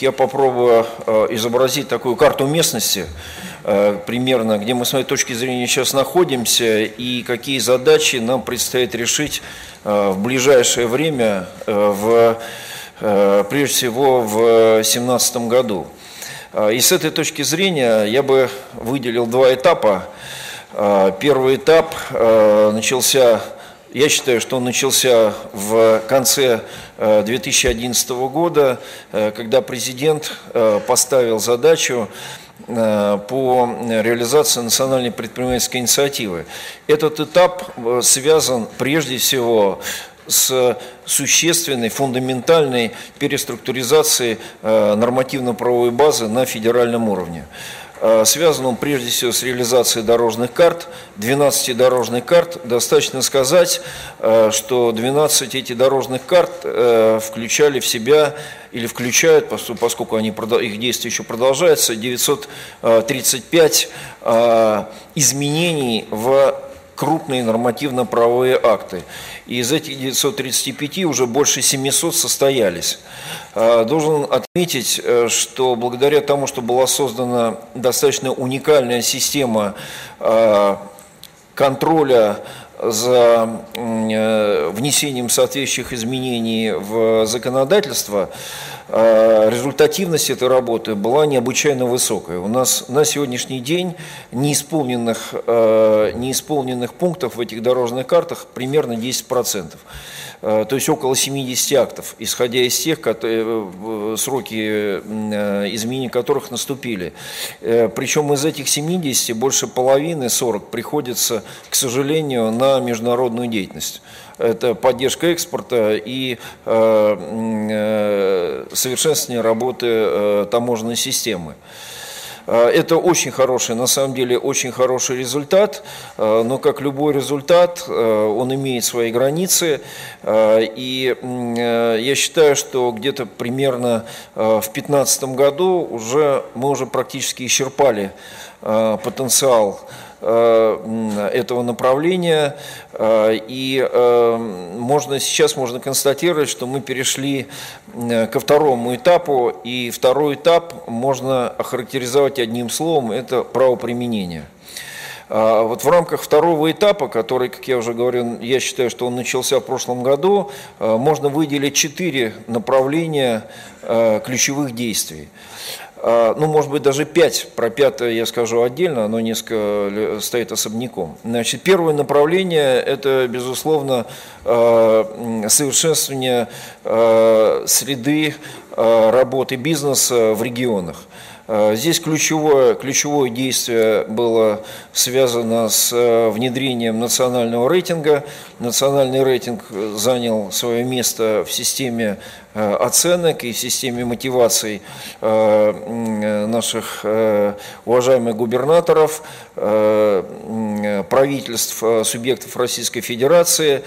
Я попробую э, изобразить такую карту местности, э, примерно, где мы с моей точки зрения сейчас находимся и какие задачи нам предстоит решить в ближайшее время, в, прежде всего в 2017 году. И с этой точки зрения я бы выделил два этапа. Первый этап начался я считаю, что он начался в конце 2011 э, года, э, когда президент э, поставил задачу по реализации национальной предпринимательской инициативы. Этот этап связан прежде всего с существенной, фундаментальной переструктуризацией нормативно-правовой базы на федеральном уровне. Э, связан он прежде всего с реализацией дорожных карт, 12 дорожных карт. Достаточно сказать, э, что 12 этих дорожных карт э, включали в себя или включают, поскольку они, их действие еще продолжается, 935 изменений в крупные нормативно-правовые акты. И из этих 935 уже больше 700 состоялись. А, должен отметить, э, что благодаря тому, что была создана достаточно уникальная система а, контроля за э, внесением соответствующих изменений в законодательство, результативность этой работы была необычайно высокая. У нас на сегодняшний день неисполненных, неисполненных пунктов в этих дорожных картах примерно 10%. Э, то есть около 70 актов, исходя из тех которые, э, сроки э, изменений которых наступили. Причем из этих 70 больше половины, 40, приходится, к сожалению, на международную деятельность. Это поддержка экспорта и совершенствование работы таможенной системы. А, это очень хороший, на самом деле, очень хороший результат, а, но как любой результат, а, он имеет свои границы. И я считаю, что где-то примерно в 2015 году уже мы уже практически исчерпали потенциал Э, этого направления. Э, и э, можно, сейчас можно констатировать, что мы перешли ко второму этапу, и второй этап можно охарактеризовать одним словом – это правоприменение. Вот в рамках второго этапа, который, как я уже говорил, я считаю, что он начался в прошлом году, можно выделить четыре направления ключевых действий. А, ну, может быть, даже пять, про пятое я скажу отдельно, оно несколько стоит особняком. Значит, первое направление – это, безусловно, а, совершенствование а, среды работы бизнеса в регионах. А, здесь ключевое, ключевое действие было связано с э, внедрением национального рейтинга. Национальный рейтинг занял свое место в системе э, оценок и в системе мотиваций э, наших уважаемых губернаторов, правительств, субъектов Российской Федерации.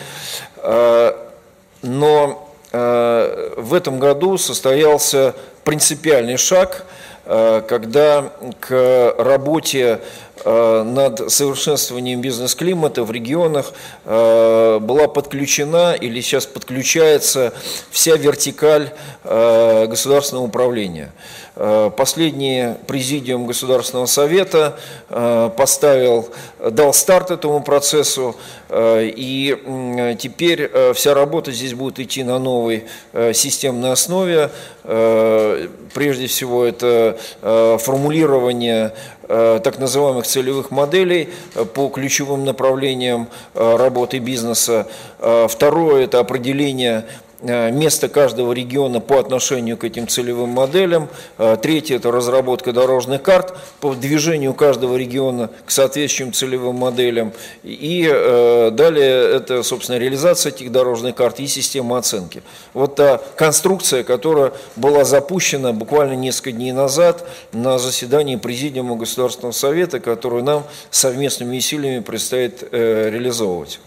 Но в этом году состоялся принципиальный шаг – Э, когда к работе э, над совершенствованием бизнес-климата в регионах э, была подключена или сейчас подключается вся вертикаль государственного управления. Э, последний президиум Государственного Совета э, поставил, дал старт этому процессу, э, и теперь вся работа здесь будет идти на новой системной основе. Прежде всего, это формулирование так называемых целевых моделей по ключевым направлениям работы бизнеса. Второе – это определение Э, место каждого региона по отношению к этим целевым моделям. Э, третье – это разработка дорожных карт по движению каждого региона к соответствующим целевым моделям. И э, далее это, собственно, реализация этих дорожных карт и система оценки. Вот та конструкция, которая была запущена буквально несколько дней назад на заседании Президиума Государственного Совета, которую нам совместными усилиями предстоит реализовывать.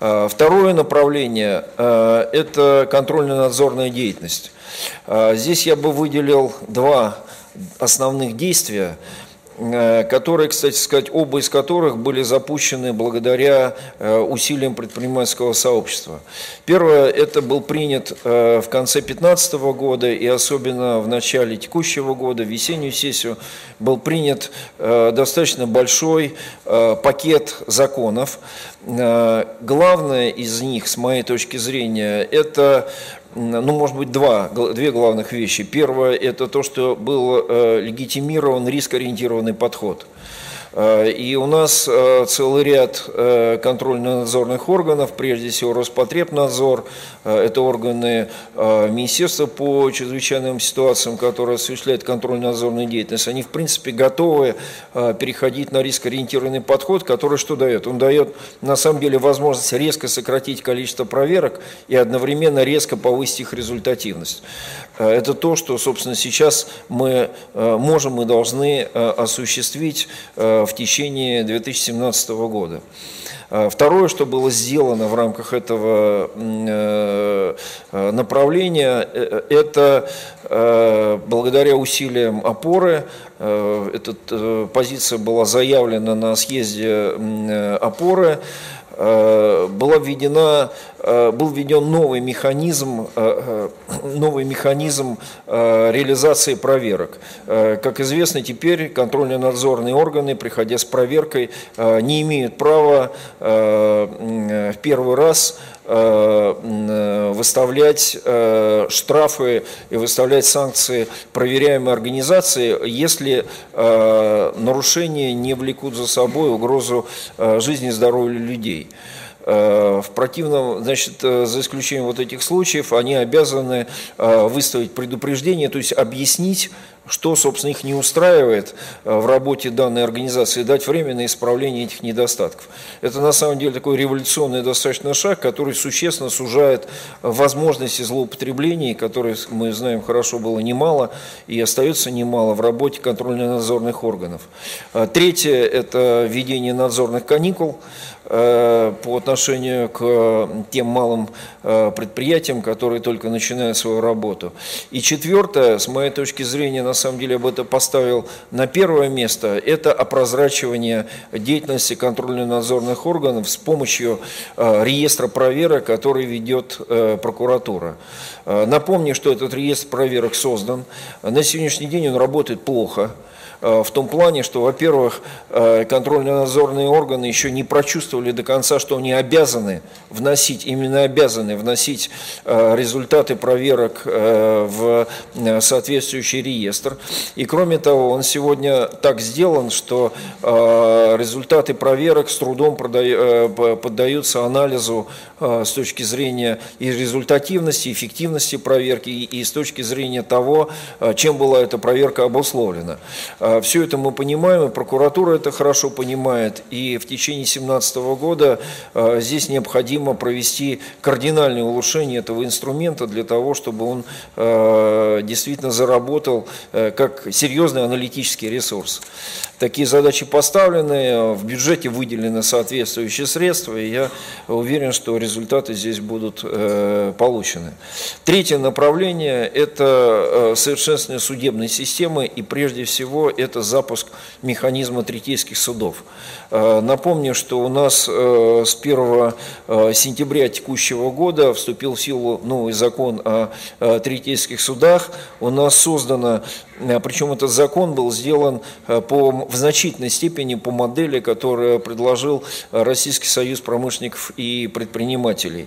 А, второе направление а, – это контрольно-надзорная деятельность. А, здесь я бы выделил два основных действия. Э, которые, кстати сказать, оба из которых были запущены благодаря э, усилиям предпринимательского сообщества. Первое, это был принят э, в конце 2015 года и особенно в начале текущего года, в весеннюю сессию, был принят достаточно большой пакет законов. Главное из них, с моей точки зрения, это ну, может быть, два, две главных вещи. Первое – это то, что был э, легитимирован рискоориентированный подход – Э, и у нас э, целый ряд контрольно-надзорных органов, прежде всего Роспотребнадзор, это органы Министерства по чрезвычайным ситуациям, которые осуществляют контрольно-надзорную деятельность, они в принципе готовы переходить на рискоориентированный подход, который что дает? Он дает на самом деле возможность резко сократить количество проверок и одновременно резко повысить их результативность. Это то, что, собственно, сейчас мы можем и должны осуществить в течение 2017 года. Второе, что было сделано в рамках этого э, э, направления, э, это благодаря усилиям опоры, эта позиция была заявлена на съезде опоры, была введена, был введен новый механизм, э, новый механизм реализации проверок. Как известно, теперь контрольно-надзорные органы, приходя с проверкой, не имеют права в первый раз выставлять штрафы и выставлять санкции проверяемой организации, если нарушения не влекут за собой угрозу жизни и здоровью людей. Э, в противном, значит, э, за исключением вот этих случаев, они обязаны э, выставить предупреждение, то есть объяснить, что, собственно, их не устраивает в работе данной организации, дать время на исправление этих недостатков. Это на самом деле такой революционный достаточно шаг, который существенно сужает возможности злоупотреблений, которые, мы знаем, хорошо было немало и остается немало в работе контрольно-надзорных органов. Третье – это введение надзорных каникул. Э, по отношению к тем малым э, предприятиям, которые только начинают свою работу. И четвертое, с моей точки зрения, на самом деле я бы это поставил на первое место, это опрозрачивание деятельности контрольно-надзорных органов с помощью э, реестра проверок, который ведет прокуратура. Напомню, что этот реестр проверок создан. На сегодняшний день он работает плохо. Э, в том плане, что, во-первых, э, контрольно-надзорные органы еще не прочувствовали до конца, что они обязаны вносить, именно обязаны вносить э, результаты проверок в соответствующий реестр. И кроме того, он сегодня так сделан, что результаты проверок с трудом поддаются анализу с точки зрения и результативности, эффективности проверки, и с точки зрения того, чем была эта проверка обусловлена. А, Все это мы понимаем, и прокуратура это хорошо понимает, и в течение 2017 года а, здесь необходимо провести кардинальное улучшение этого инструмента для того, чтобы он а, действительно заработал как серьезный аналитический ресурс. Такие задачи поставлены, в бюджете выделены соответствующие средства, и я уверен, что результаты здесь будут э, получены. Третье направление – это совершенствование судебной системы, и прежде всего это запуск механизма третейских судов. Э, напомню, что у нас э, с 1 э, сентября текущего года вступил в силу новый закон о третейских судах. У нас создано, причем этот закон был сделан по, в значительной степени по модели, которую предложил Российский союз промышленников и предпринимателей.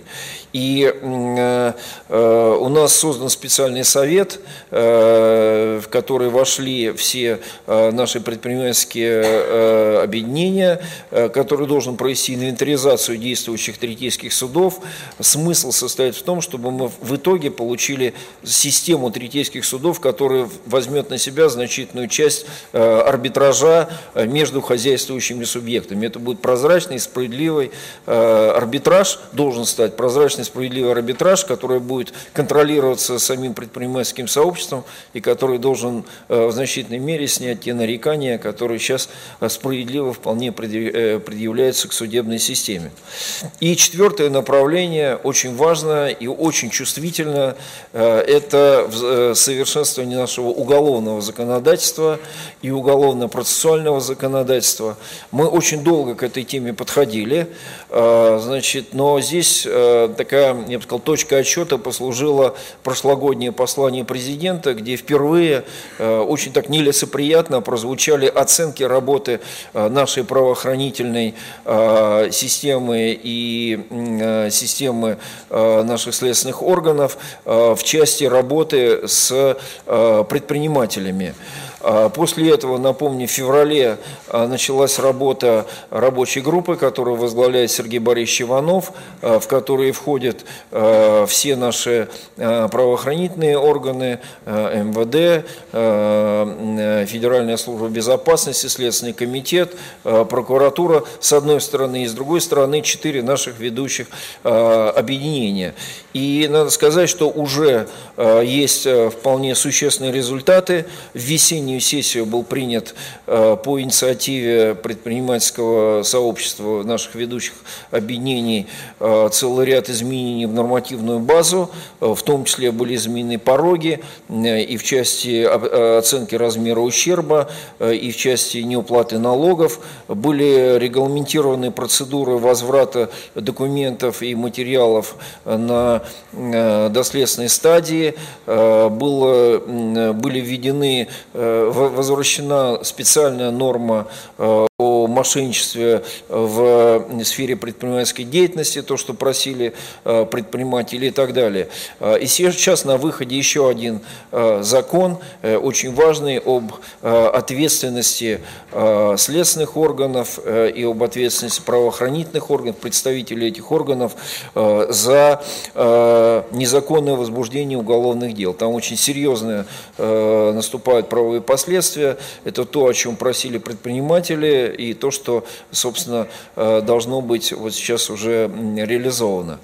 И у нас создан специальный совет, в который вошли все наши предпринимательские объединения, Э, который должен провести инвентаризацию действующих третейских судов. Смысл состоит в том, чтобы мы в итоге получили систему третейских судов, которая возьмет на себя значительную часть э, арбитража э, между хозяйствующими субъектами. Это будет прозрачный, справедливый арбитраж, должен стать прозрачный, справедливый арбитраж, который будет контролироваться самим предпринимательским сообществом и который должен в значительной мере снять те нарекания, которые сейчас справедливо вполне Э, предъявляются к судебной системе. И четвертое направление, очень важно и очень чувствительно, э, это э, совершенствование нашего уголовного уголовного законодательства и уголовно-процессуального законодательства. Мы очень долго к этой теме подходили, э, значит, но здесь э, такая, я бы сказал, точка отсчета послужила прошлогоднее послание президента, где впервые очень так нелицеприятно прозвучали оценки работы нашей правоохранительной системы и системы наших следственных органов в части работы с э, предпринимателями. А после этого, напомню, в феврале а, началась работа рабочей группы, которую возглавляет Сергей Борисович Иванов, а, в которые входят все наши правоохранительные органы, МВД, Федеральная служба безопасности, Следственный комитет, прокуратура с одной стороны, и с другой стороны четыре наших ведущих объединения. И надо сказать, что уже есть вполне существенные результаты. В весенней осеннюю сессию был принят э, по инициативе предпринимательского сообщества наших ведущих объединений э, целый ряд изменений в нормативную базу, э, в том числе были изменены пороги и в части оценки размера ущерба, и в части неуплаты налогов, были регламентированы процедуры возврата документов и материалов на доследственной стадии, было, были введены возвращена специальная норма э, о мошенничестве в сфере предпринимательской деятельности, то, что просили э, предприниматели и так далее. Э, и сейчас на выходе еще один закон, очень важный, об ответственности следственных органов и об ответственности правоохранительных органов, представителей этих органов за незаконное возбуждение уголовных дел. Там очень серьезные наступают правовые последствия. Это то, о чем просили предприниматели и то, что, собственно, э, должно быть вот сейчас уже реализовано.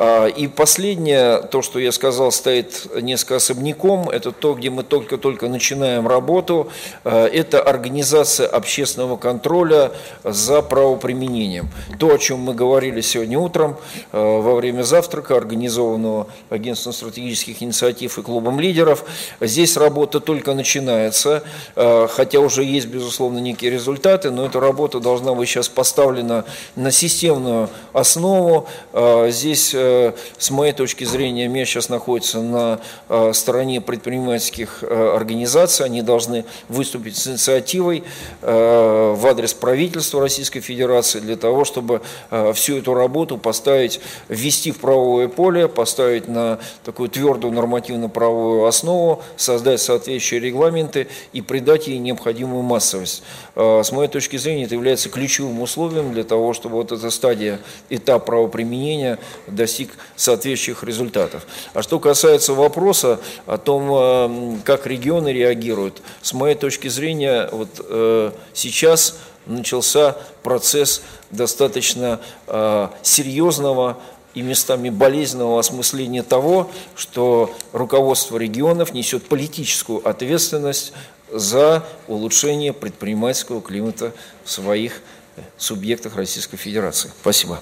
А, и последнее, то, что я сказал, стоит несколько особняком, это то, где мы только-только начинаем работу, а, это организация общественного контроля за правоприменением. То, о чем мы говорили сегодня утром а, во время завтрака, организованного Агентством стратегических инициатив и клубом лидеров, здесь работа только начинается, хотя уже есть, безусловно, некие результаты, но эта работа должна быть сейчас поставлена на системную основу. Здесь Э, с моей точки зрения, МИА сейчас находится на э, стороне предпринимательских э, организаций. Они должны выступить с инициативой в адрес правительства Российской Федерации для того, чтобы всю эту работу поставить, ввести в правовое поле, поставить на такую твердую нормативно-правовую основу, создать соответствующие регламенты и придать ей необходимую массовость. С моей точки зрения, это является ключевым условием для того, чтобы вот эта стадия, этап правоприменения достиг достиг соответствующих результатов. А что касается вопроса о том, э, как регионы реагируют, с моей точки зрения, вот э, сейчас начался процесс достаточно э, серьезного и местами болезненного осмысления того, что руководство регионов несет политическую ответственность за улучшение предпринимательского климата в своих субъектах Российской Федерации. Спасибо.